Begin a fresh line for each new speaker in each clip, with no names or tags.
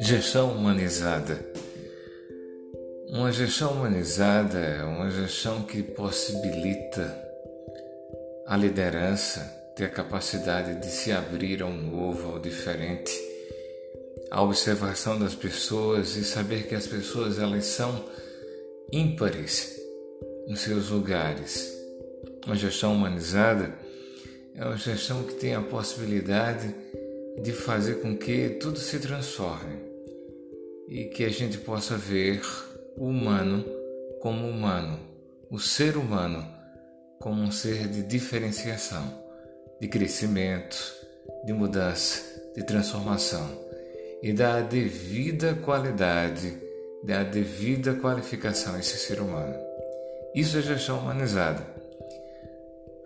Gestão humanizada. Uma gestão humanizada é uma gestão que possibilita a liderança ter a capacidade de se abrir ao novo, ao diferente, a observação das pessoas e saber que as pessoas elas são ímpares nos seus lugares. Uma gestão humanizada é uma gestão que tem a possibilidade de fazer com que tudo se transforme e que a gente possa ver o humano como humano, o ser humano como um ser de diferenciação, de crescimento, de mudança, de transformação e da devida qualidade, da devida qualificação a esse ser humano. Isso é gestão humanizada.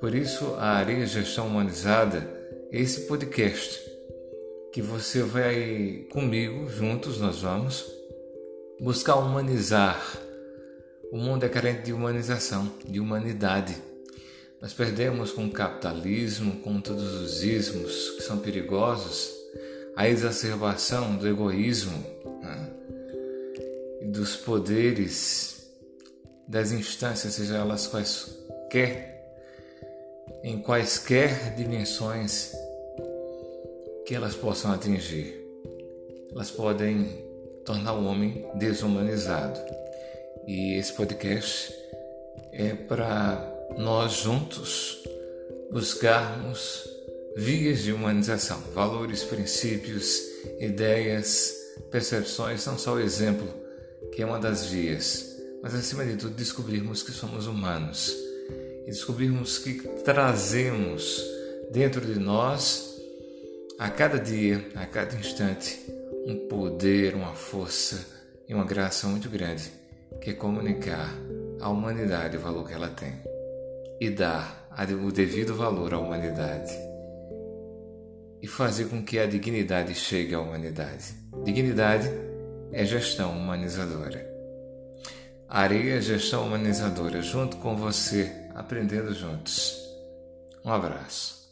Por isso, a Areia Gestão Humanizada é esse podcast que você vai comigo, juntos nós vamos buscar humanizar. O mundo é carente de humanização, de humanidade. Nós perdemos com o capitalismo, com todos os ismos que são perigosos, a exacerbação do egoísmo né? dos poderes das instâncias, seja elas quaisquer, em quaisquer dimensões que elas possam atingir. Elas podem tornar o homem desumanizado. E esse podcast é para nós juntos buscarmos vias de humanização, valores, princípios, ideias, percepções, não só o exemplo, que é uma das vias, mas acima de tudo descobrirmos que somos humanos e descobrirmos que trazemos dentro de nós a cada dia, a cada instante, um poder, uma força e uma graça muito grande que é comunicar à humanidade o valor que ela tem e dar o devido valor à humanidade e fazer com que a dignidade chegue à humanidade. Dignidade é gestão humanizadora. Areia é gestão humanizadora, junto com você, aprendendo juntos. Um abraço.